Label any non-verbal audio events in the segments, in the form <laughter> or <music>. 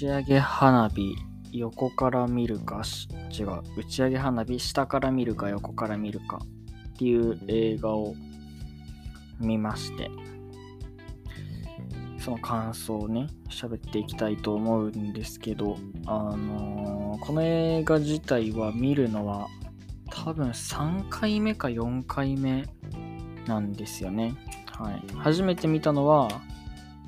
ち上げ花火横から見るか違う打ち上げ花火下から見るか横から見るかっていう映画を見まして。その感想をね喋っていきたいと思うんですけどあのー、この映画自体は見るのは多分3回目か4回目なんですよね。はい。初めて見たのは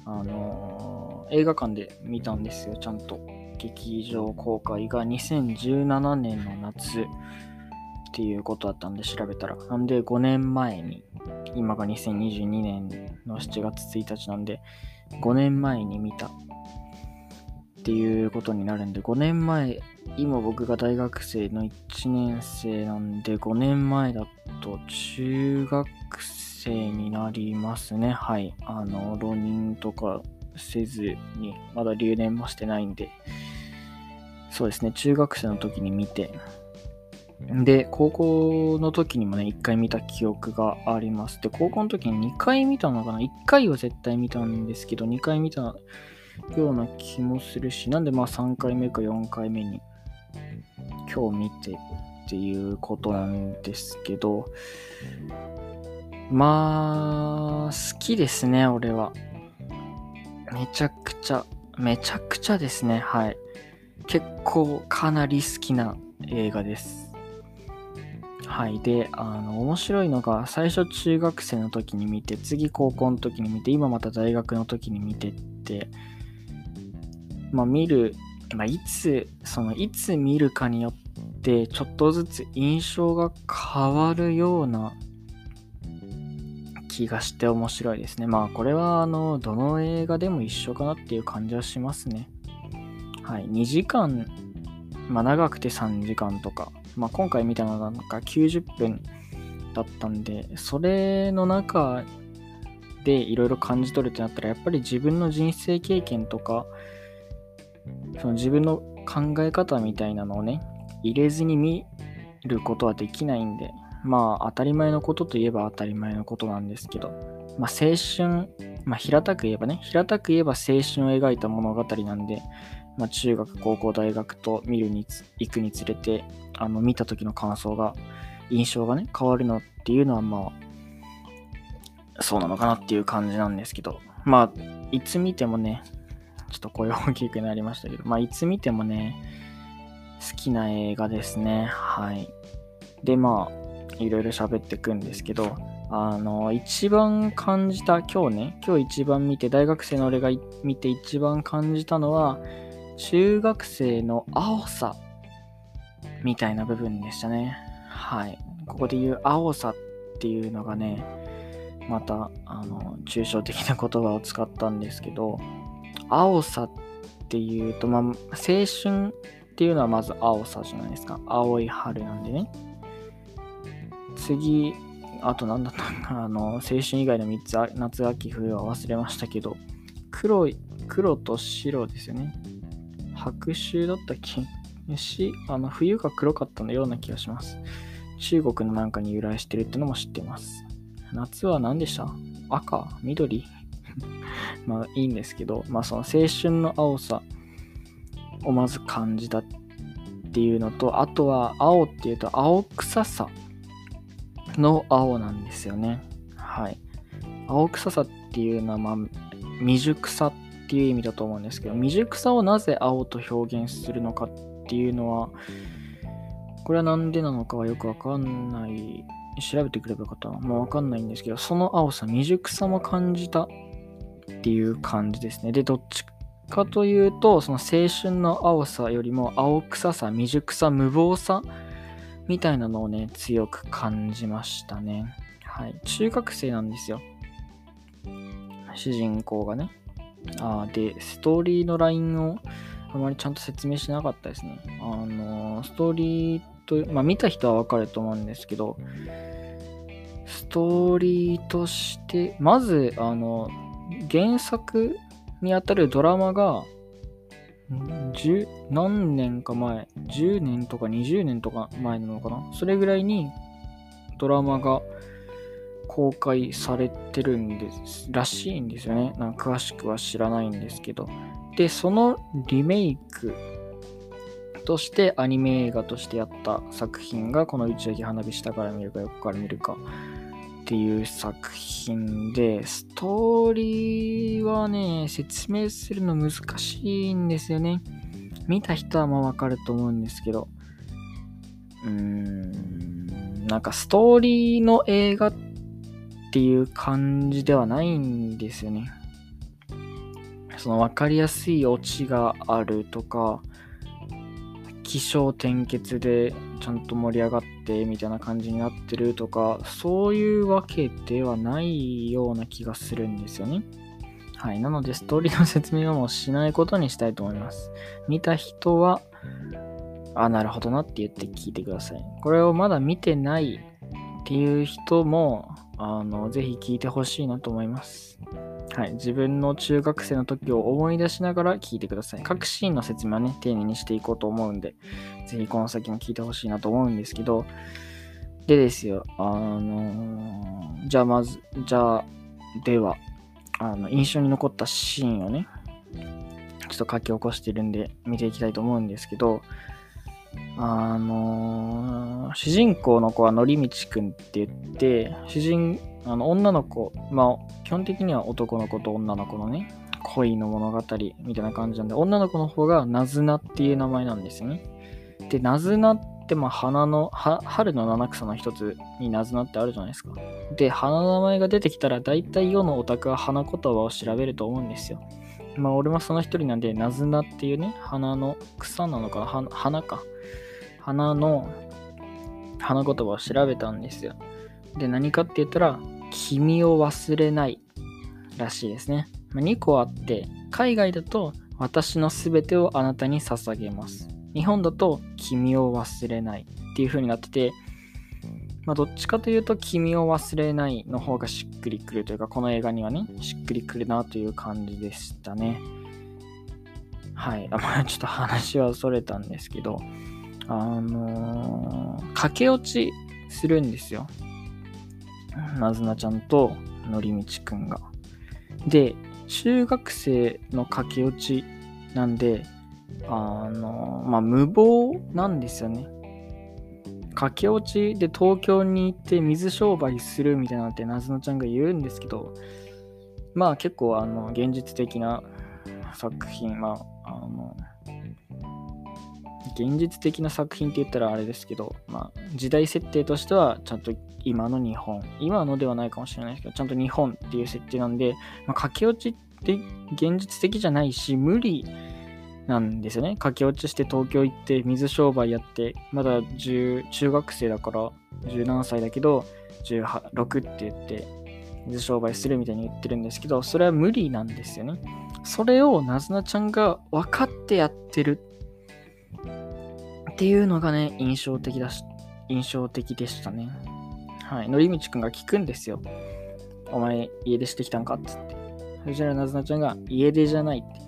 あのー、映画館で見たんですよちゃんと劇場公開が2017年の夏っていうことだったんで調べたら。なんで5年前に、今が2022年の7月1日なんで、5年前に見たっていうことになるんで、5年前、今僕が大学生の1年生なんで、5年前だと中学生になりますね。はい。あの、浪人とかせずに、まだ留年もしてないんで、そうですね、中学生の時に見て、で、高校の時にもね、1回見た記憶があります。で、高校の時に2回見たのかな ?1 回は絶対見たんですけど、2回見たような気もするし、なんでまあ3回目か4回目に今日見てっていうことなんですけど、まあ、好きですね、俺は。めちゃくちゃ、めちゃくちゃですね、はい。結構かなり好きな映画です。はい。で、あの、面白いのが、最初中学生の時に見て、次高校の時に見て、今また大学の時に見てって、まあ見る、まあいつ、その、いつ見るかによって、ちょっとずつ印象が変わるような気がして面白いですね。まあこれは、あの、どの映画でも一緒かなっていう感じはしますね。はい。2時間、まあ長くて3時間とか、まあ、今回見たのがなんか90分だったんで、それの中でいろいろ感じ取るってなったら、やっぱり自分の人生経験とか、その自分の考え方みたいなのをね、入れずに見ることはできないんで、まあ当たり前のことといえば当たり前のことなんですけど、まあ青春、まあ平たく言えばね、平たく言えば青春を描いた物語なんで、まあ、中学、高校、大学と見るに行くにつれて、あの、見た時の感想が、印象がね、変わるのっていうのは、まあ、そうなのかなっていう感じなんですけど、まあ、いつ見てもね、ちょっと声大きくなりましたけど、まあ、いつ見てもね、好きな映画ですね。はい。で、まあ、いろいろ喋っていくんですけど、あの、一番感じた、今日ね、今日一番見て、大学生の俺が見て一番感じたのは、中学生の青さみたいな部分でしたね。はい。ここで言う青さっていうのがね、また、あの、抽象的な言葉を使ったんですけど、青さっていうと、まあ、青春っていうのはまず青さじゃないですか。青い春なんでね。次、あと何だったかな、<laughs> あの、青春以外の3つ、夏、秋、冬は忘れましたけど、黒い、黒と白ですよね。白秋だったっけし、あの、冬が黒かったのような気がします。中国のなんかに由来してるってのも知ってます。夏は何でした？赤緑？<laughs> まあいいんですけど、まあその青春の青さをまず感じたっていうのと、あとは青っていうと青臭さの青なんですよね。はい。青臭さっていうのはまあ未熟さっていう意味だと思うんですけど未熟さをなぜ青と表現するのかっていうのはこれは何でなのかはよくわかんない調べてくればよかったもうわかんないんですけどその青さ未熟さも感じたっていう感じですねでどっちかというとその青春の青さよりも青臭さ未熟さ無謀さみたいなのをね強く感じましたね。はい。中学生なんですよ。主人公がね。あで、ストーリーのラインをあまりちゃんと説明しなかったですね。あの、ストーリーと、まあ見た人はわかると思うんですけど、ストーリーとして、まず、あの、原作にあたるドラマが、十何年か前、10年とか20年とか前なのかな？それぐらいにドラマが公開されてるんですらしいんですよね。なんか詳しくは知らないんですけど。で、そのリメイクとしてアニメ映画としてやった作品がこの打ち上げ花火下から見るか横から見るかっていう作品で、ストーリーはね、説明するの難しいんですよね。見た人はまあわかると思うんですけど、うーん、なんかストーリーの映画っていう感じではないんですよね。その分かりやすいオチがあるとか、起承転結でちゃんと盛り上がってみたいな感じになってるとか、そういうわけではないような気がするんですよね。はい。なので、ストーリーの説明はもうしないことにしたいと思います。見た人は、あ、なるほどなって言って聞いてください。これをまだ見てないっていう人も、あの、ぜひ聞いてほしいなと思います。はい。自分の中学生の時を思い出しながら聞いてください。各シーンの説明はね、丁寧にしていこうと思うんで、ぜひこの先も聞いてほしいなと思うんですけど、でですよ、あのー、じゃあまず、じゃあ、では、あの、印象に残ったシーンをね、ちょっと書き起こしてるんで、見ていきたいと思うんですけど、あのー、主人公の子はのりみちくんって言って、主人、あの、女の子、まあ、基本的には男の子と女の子のね、恋の物語みたいな感じなんで、女の子の方がなずなっていう名前なんですよね。で、なずなってまあ花の、春の七草の一つになずなってあるじゃないですか。で、花の名前が出てきたら、大体世のオタクは花言葉を調べると思うんですよ。まあ俺もその一人なんで、なずなっていうね、花の草なのかな？花か。花の花言葉を調べたんですよ。で、何かって言ったら、君を忘れないらしいですね。まあ、2個あって、海外だと、私のすべてをあなたに捧げます。日本だと、君を忘れないっていう風になってて、まあ、どっちかというと、君を忘れないの方がしっくりくるというか、この映画にはね、しっくりくるなという感じでしたね。はい。まあ、ちょっと話はそれたんですけど、あのー、駆け落ちするんですよ。なずなちゃんとのりみちくんが。で、中学生の駆け落ちなんで、あの、まあ、無謀なんですよね。駆け落ちで東京に行って水商売するみたいなのってなずなちゃんが言うんですけど、まあ結構あの現実的な作品、まあ、あの、現実的な作品って言ったらあれですけど、まあ、時代設定としてはちゃんと今の日本、今のではないかもしれないですけど、ちゃんと日本っていう設定なんで、まあ、駆け落ちって現実的じゃないし、無理なんですよね。駆け落ちして東京行って水商売やって、まだ中学生だから17歳だけど、16って言って、水商売するみたいに言ってるんですけど、それは無理なんですよね。それをなずなちゃんが分かってやってるっていうのがね、印象的だし、印象的でしたね。はい。のりみちくんが聞くんですよ。お前、家出してきたんかっつって。そしたらなずなちゃんが、家出じゃないって。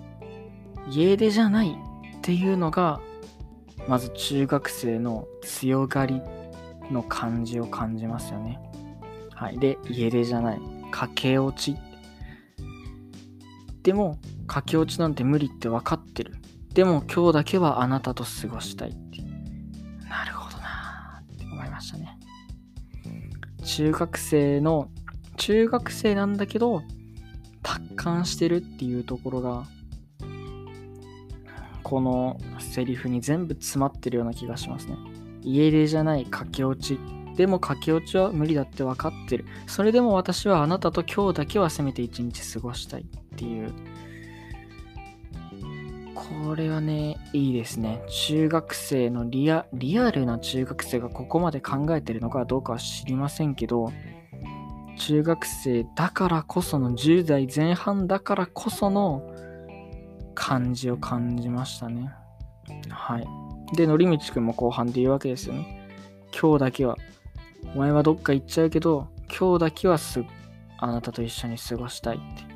家出じゃないっていうのが、まず中学生の強がりの感じを感じますよね。はい。で、家出じゃない。駆け落ち。でも、駆け落ちなんて無理って分かってる。でも今日だけはあなたと過ごしたいって中学生の、中学生なんだけど、達観してるっていうところが、このセリフに全部詰まってるような気がしますね。家出じゃない駆け落ち。でも駆け落ちは無理だって分かってる。それでも私はあなたと今日だけはせめて一日過ごしたいっていうこれはね、いいですね。中学生のリアリアルな中学生がここまで考えてるのかどうかは知りませんけど、中学生だからこその10代前半だからこその感じを感じましたね。はい。で、のりみちくんも後半で言うわけですよね。今日だけは、お前はどっか行っちゃうけど、今日だけはすあなたと一緒に過ごしたいって。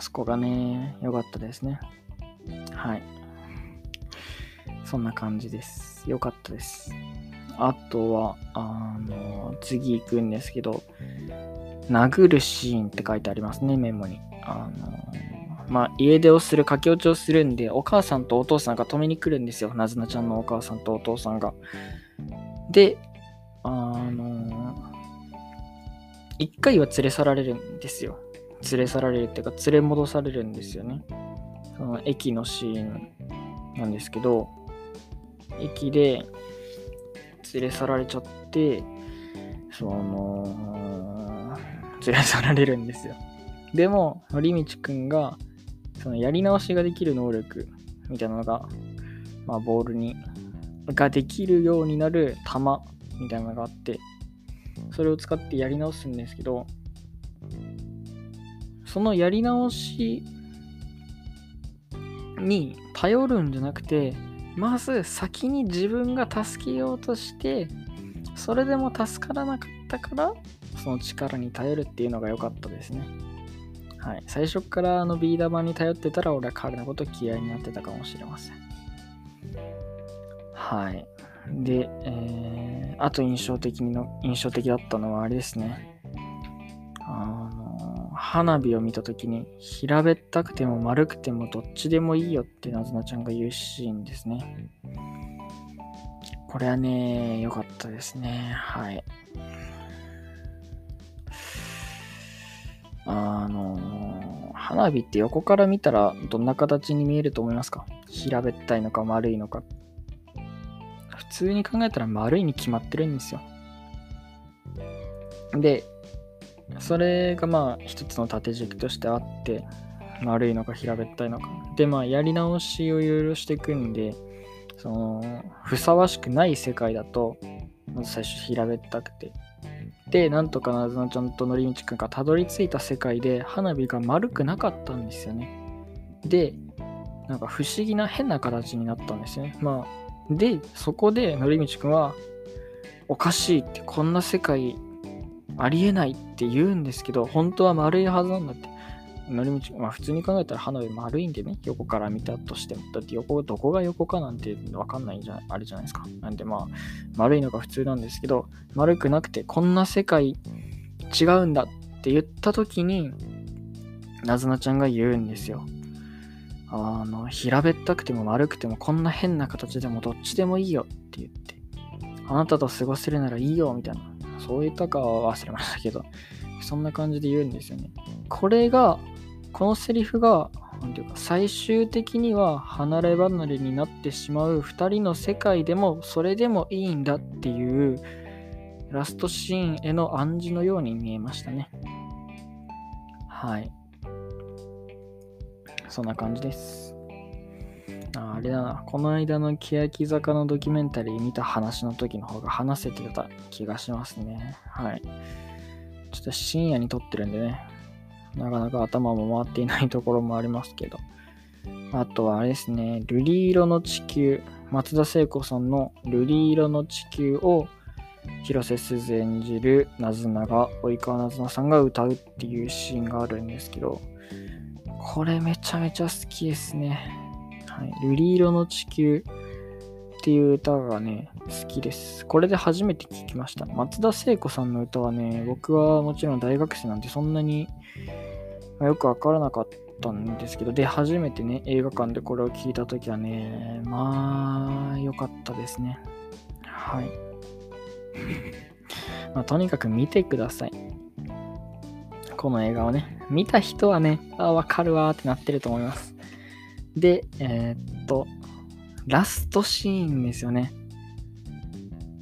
そこがね、良かったですね。はい。そんな感じです。よかったです。あとは、あの、次行くんですけど、殴るシーンって書いてありますね、メモに。あの、まあ、家出をする、駆け落ちをするんで、お母さんとお父さんが止めに来るんですよ。なずなちゃんのお母さんとお父さんが。で、あの一回は連れ去られるんですよ。連れ去られるっていうか、連れ戻されるんですよね。その駅のシーンなんですけど、駅で連れ去られちゃって、その、連れ去られるんですよ。でも、のりみちくんが、そのやり直しができる能力みたいなのが、まあ、ボールに、ができるようになる玉みたいなのがあって、それを使ってやり直すんですけど、そのやり直しに頼るんじゃなくて、まず先に自分が助けようとして、それでも助からなかったから、その力に頼るっていうのが良かったですね。はい。最初からあのビー玉に頼ってたら、俺は彼のこと嫌いになってたかもしれません。はい。で、えー、あと印象的の、印象的だったのはあれですね。花火を見たときに、平べったくても丸くてもどっちでもいいよってなずなちゃんが言うシーンですね。これはね、良かったですね。はい。あの、花火って横から見たらどんな形に見えると思いますか？平べったいのか丸いのか。普通に考えたら丸いに決まってるんですよ。で、それがまあ一つの縦軸としてあって、丸いのか平べったいのか。で、まあやり直しをいろいろしていくんで、その、ふさわしくない世界だと、まず最初平べったくて、で、なんとかなずなちゃんとのりみちくんがたどり着いた世界で花火が丸くなかったんですよね。で、なんか不思議な変な形になったんですよね。まあ、で、そこでのりみちくんは、おかしいって、こんな世界ありえないって言うんですけど、本当は丸いはずなんだって。乗り道、まあ普通に考えたら花火丸いんでね、横から見たとしても。だって横、どこが横かなんてわかんないんじゃ、あれじゃないですか。なんでまあ、丸いのが普通なんですけど、丸くなくて、こんな世界違うんだって言った時に、なずなちゃんが言うんですよ。あの、平べったくても丸くてもこんな変な形でもどっちでもいいよって言って、あなたと過ごせるならいいよみたいな。そう言ったかは忘れましたけど、そんな感じで言うんですよね。これがこのセリフが、なんていうか、最終的には離れ離れになってしまう2人の世界でも、それでもいいんだっていう、ラストシーンへの暗示のように見えましたね。はい。そんな感じです。ああれだな、この間の欅坂のドキュメンタリー見た話の時の方が話せてた気がしますね。はい。ちょっと深夜に撮ってるんでね、なかなか頭も回っていないところもありますけど。あとはあれですね、瑠璃色の地球、松田聖子さんの瑠璃色の地球を広瀬すず演じるなずなが及川なずなさんが歌うっていうシーンがあるんですけど、これめちゃめちゃ好きですね。はい、瑠璃色の地球っていう歌がね、好きです。これで初めて聴きました。松田聖子さんの歌はね、僕はもちろん大学生なんてそんなによくわからなかったんですけど、で、初めてね、映画館でこれを聞いたときはね、まあ、良かったですね。はい。<laughs> まあ、とにかく見てください。この映画をね、見た人はね、あ、わかるわってなってると思います。で、えー、っと、ラストシーンですよね。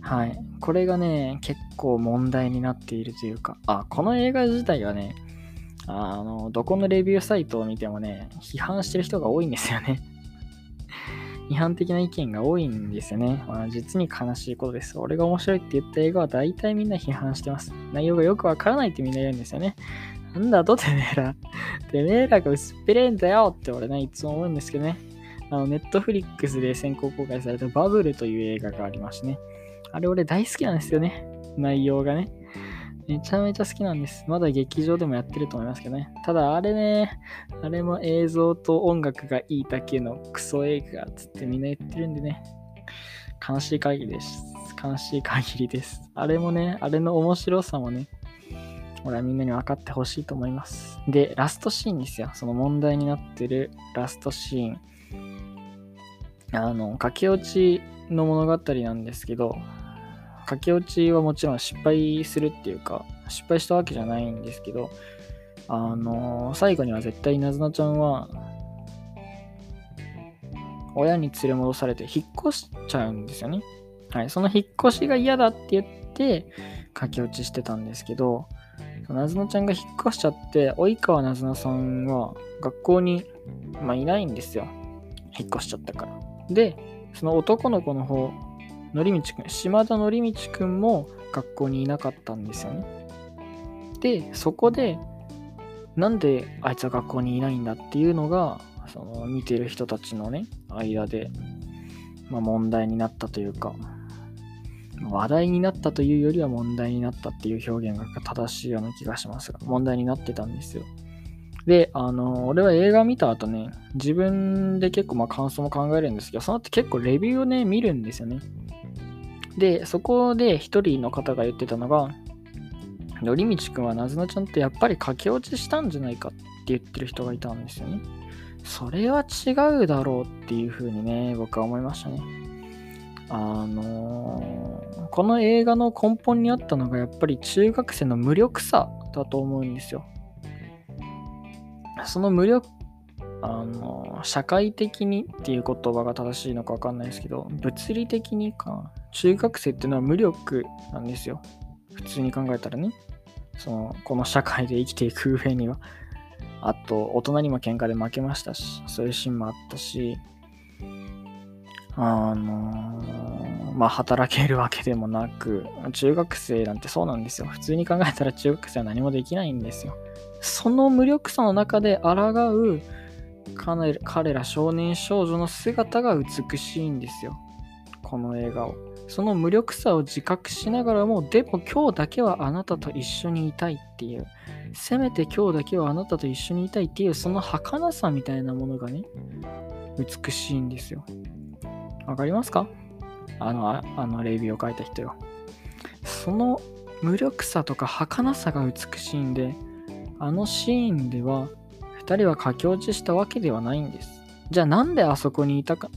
はい。これがね、結構問題になっているというか、あ、この映画自体はね、あの、どこのレビューサイトを見てもね、批判してる人が多いんですよね。<laughs> 批判的な意見が多いんですよね。まあ、実に悲しいことです。俺が面白いって言った映画は大体みんな批判してます。内容がよくわからないってみんな言うんですよね。なんだとてめえら。てめえらが薄っぺれんだよって俺ね、いつも思うんですけどね。あの、ネットフリックスで先行公開されたバブルという映画がありましてね。あれ俺大好きなんですよね。内容がね。めちゃめちゃ好きなんです。まだ劇場でもやってると思いますけどね。ただあれね、あれも映像と音楽がいいだけのクソ映画つってみんな言ってるんでね。悲しい限りです。悲しい限りです。あれもね、あれの面白さもね、俺はみんなに分かってほしいと思います。で、ラストシーンですよ。その問題になってるラストシーン。あの、駆け落ちの物語なんですけど、駆け落ちはもちろん失敗するっていうか、失敗したわけじゃないんですけど、あの最後には絶対なずなちゃんは、親に連れ戻されて引っ越しちゃうんですよね。はい、その引っ越しが嫌だって言って、駆け落ちしてたんですけど、なずなちゃんが引っ越しちゃって、及川なずなさんは学校に、まあ、いないんですよ。引っ越しちゃったから。で、その男の子の方、のりみちくん、島田のりみちくんも学校にいなかったんですよね。で、そこで、なんであいつは学校にいないんだっていうのが、その見てる人たちのね、間で、まあ、問題になったというか、話題になったというよりは問題になったっていう表現が正しいような気がしますが、問題になってたんですよ。で、あの、俺は映画見た後ね、自分で結構まあ感想も考えるんですけど、その後結構レビューをね、見るんですよね。で、そこで一人の方が言ってたのが、のりみちくんはなずなちゃんってやっぱり駆け落ちしたんじゃないかって言ってる人がいたんですよね。それは違うだろうっていうふうにね、僕は思いましたね。あのー、この映画の根本にあったのがやっぱり中学生の無力さだと思うんですよ。その無力、あのー、社会的にっていう言葉が正しいのかわかんないですけど、物理的にか、中学生っていうのは無力なんですよ。普通に考えたらね。その、この社会で生きていく上には。あと、大人にも喧嘩で負けましたし、そういうシーンもあったし、あのー、まあ、働けるわけでもなく、中学生なんてそうなんですよ。普通に考えたら中学生は何もできないんですよ。その無力さの中で抗う彼ら少年少女の姿が美しいんですよ。この映画を。その無力さを自覚しながらも、でも今日だけはあなたと一緒にいたいっていう、せめて今日だけはあなたと一緒にいたいっていう、その儚さみたいなものがね、美しいんですよ。わかりますか？あの、ああのレビューを書いた人よ。その無力さとか儚さが美しいんで、あのシーンでは、2人は駆け落ちしたわけではないんです。じゃあなんであそこにいたか、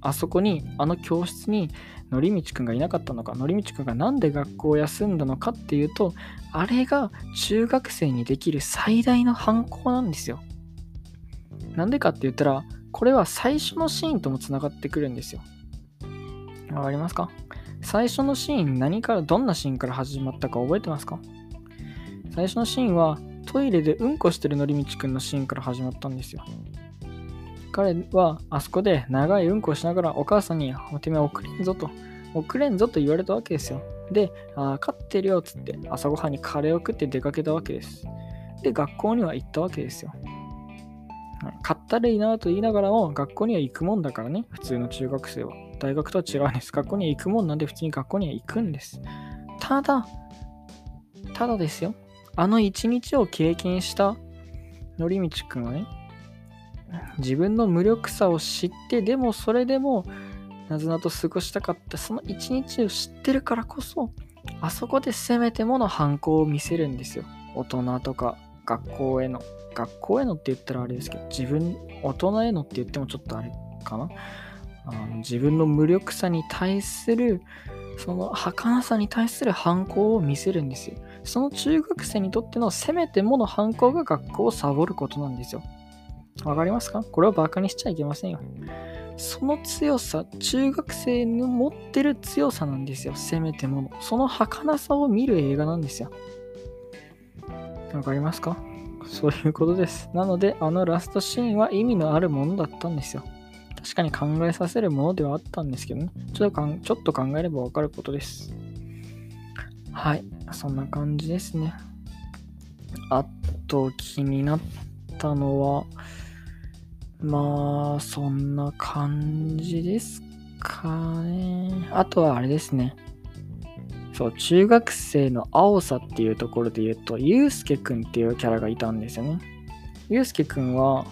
あそこに、あの教室にのりみちくんがいなかったのか、のりみちくんがなんで学校を休んだのかっていうと、あれが中学生にできる最大の反抗なんですよ。なんでかって言ったら、これは最初のシーンともつながってくるんですよ。わかりますか？最初のシーン、何から、どんなシーンから始まったか覚えてますか？最初のシーンは、トイレでうんこしてるのりみちくんのシーンから始まったんですよ。彼はあそこで長いうんこをしながらお母さんに、おてめえ送れんぞと、送れんぞと言われたわけですよ。で、あ飼ってるよっつって朝ごはんにカレーを食って出かけたわけです。で、学校には行ったわけですよ。買ったらいいなと言いながらも、学校には行くもんだからね、普通の中学生は。大学とは違うんです。学校に行くもんなんで、普通に学校には行くんです。ただ、ただですよ。あの一日を経験したのりみちくんはね、自分の無力さを知って、でもそれでも、なずなと過ごしたかったその一日を知ってるからこそ、あそこでせめてもの反抗を見せるんですよ。大人とか学校への。学校へのって言ったらあれですけど、自分、大人へのって言ってもちょっとあれかな。あの自分の無力さに対する、その儚さに対する反抗を見せるんですよ。その中学生にとってのせめてもの反抗が学校をサボることなんですよ。わかりますか？これはバカにしちゃいけませんよ。その強さ、中学生の持ってる強さなんですよ。せめてもの。その儚さを見る映画なんですよ。わかりますか？そういうことです。なので、あのラストシーンは意味のあるものだったんですよ。確かに考えさせるものではあったんですけどね。ちょっとかんちょっと考えればわかることです。はい。そんな感じですね。あと気になったのは、まあ、そんな感じですかね。あとはあれですね。そう、中学生の青さっていうところで言うと、ゆうすけくんっていうキャラがいたんですよね。ゆうすけくんは、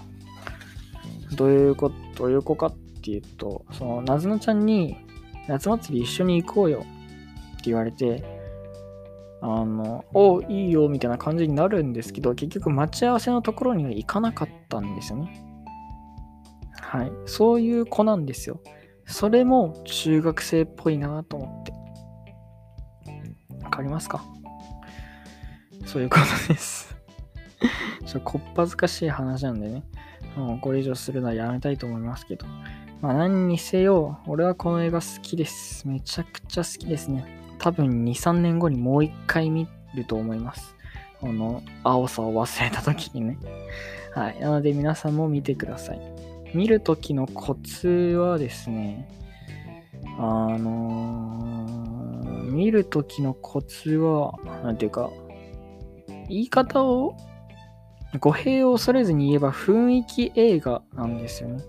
どういうこと、どういう子かっていうと、その、なずなちゃんに、夏祭り一緒に行こうよって言われて、あの、おいいよみたいな感じになるんですけど、結局待ち合わせのところには行かなかったんですよね。はい。そういう子なんですよ。それも中学生っぽいなと思って。わかりますか？そういうことです <laughs> ちょ、こっぱずかしい話なんでね。もうこれ以上するのはやめたいと思いますけど。まあ何にせよ、俺はこの映画好きです。めちゃくちゃ好きですね。多分2、3年後にもう一回見ると思います。この青さを忘れた時にね。はい。なので皆さんも見てください。見る時のコツはですね、あのー、見る時のコツは、なんていうか、言い方を語弊を恐れずに言えば雰囲気映画なんですよね。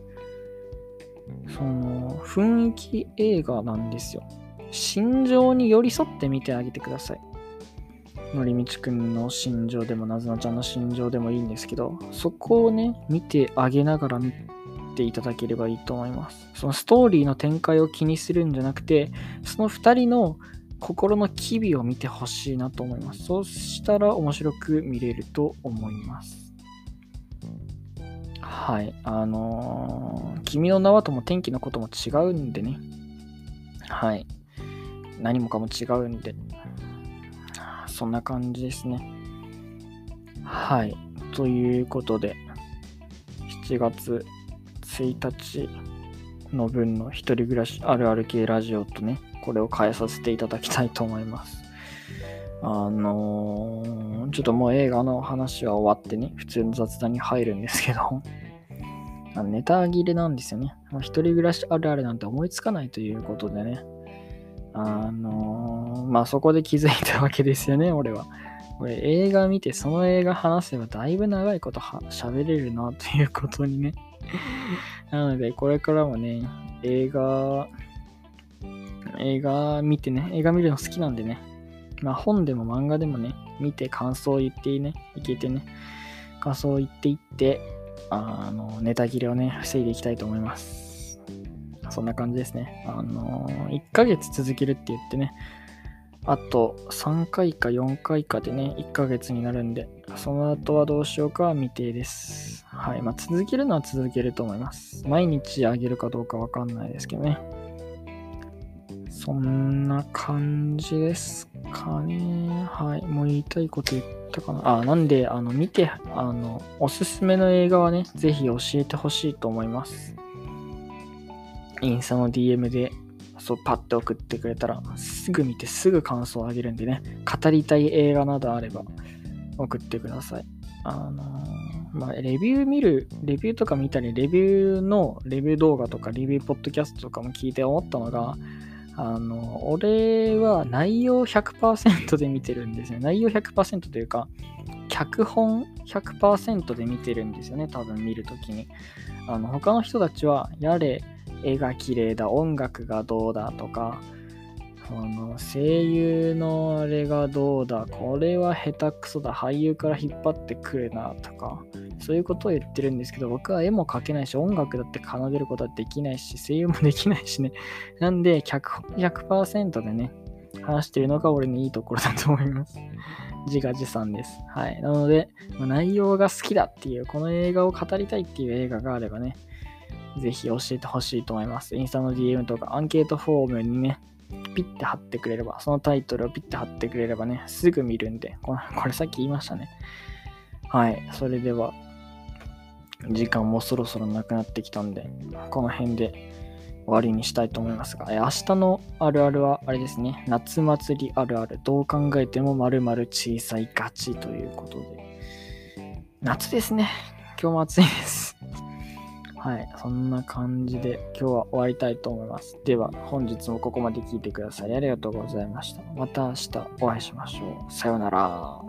その雰囲気映画なんですよ。心情に寄り添って見てあげてください。のりみちくんの心情でもなずなちゃんの心情でもいいんですけど、そこをね、見てあげながら見ていただければいいと思います。そのストーリーの展開を気にするんじゃなくて、その2人の心の機微を見てほしいなと思います。そうしたら面白く見れると思います。はい。あのー、君の名はとも天気のことも違うんでね。はい。何もかも違うんで。そんな感じですね。はい。ということで、7月1日の分の一人暮らしあるある系ラジオとね、これを変えさせていただきたいと思います。あのー、ちょっともう映画の話は終わってね、普通の雑談に入るんですけど、<laughs> あネタ切れなんですよね。一人暮らしあるあるなんて思いつかないということでね。あのー、まあそこで気づいたわけですよね、<laughs> 俺は。俺映画見てその映画話せばだいぶ長いこと喋れるなということにね。<laughs> なのでこれからもね、映画、映画見てね、映画見るの好きなんでね。まあ本でも漫画でもね、見て感想を言ってね、いけてね、感想を言っていって、あの、ネタ切れをね、防いでいきたいと思います。そんな感じですね。あの、1ヶ月続けるって言ってね、あと3回か4回かでね、1ヶ月になるんで、その後はどうしようかは未定です。はい。まあ、続けるのは続けると思います。毎日あげるかどうかわかんないですけどね。そんな感じですかね。はい。もう言いたいこと言ったかな。あ、なんで、あの、見て、あの、おすすめの映画はね、ぜひ教えてほしいと思います。インスタの DM で、そう、パッて送ってくれたら、すぐ見てすぐ感想をあげるんでね、語りたい映画などあれば、送ってください。あのー、まあ、レビュー見る、レビューとか見たり、レビューの、レビュー動画とか、レビューポッドキャストとかも聞いて思ったのが、あの、俺は内容100%で見てるんですよ。内容100%というか、脚本100%で見てるんですよね、多分見るときに。あの、他の人たちは、やれ、絵が綺麗だ、音楽がどうだとか、その声優のあれがどうだ、これは下手くそだ、俳優から引っ張ってくるなとか、そういうことを言ってるんですけど、僕は絵も描けないし、音楽だって奏でることはできないし、声優もできないしね。<laughs> なんで、100%でね、話してるのが俺のいいところだと思います。自画自賛です。はい。なので、ま、内容が好きだっていう、この映画を語りたいっていう映画があればね、ぜひ教えてほしいと思います。インスタの DM とかアンケートフォームにね、ピッて貼ってくれれば、そのタイトルをピッて貼ってくれればね、すぐ見るんで、これさっき言いましたね。はい。それでは、時間もそろそろなくなってきたんで、この辺で終わりにしたいと思いますが、え明日のあるあるはあれですね、夏祭りあるある、どう考えてもまる小さいガチということで、夏ですね。今日も暑いです。<laughs> はい、そんな感じで今日は終わりたいと思います。では、本日もここまで聞いてくださりありがとうございました。また明日お会いしましょう。さようなら。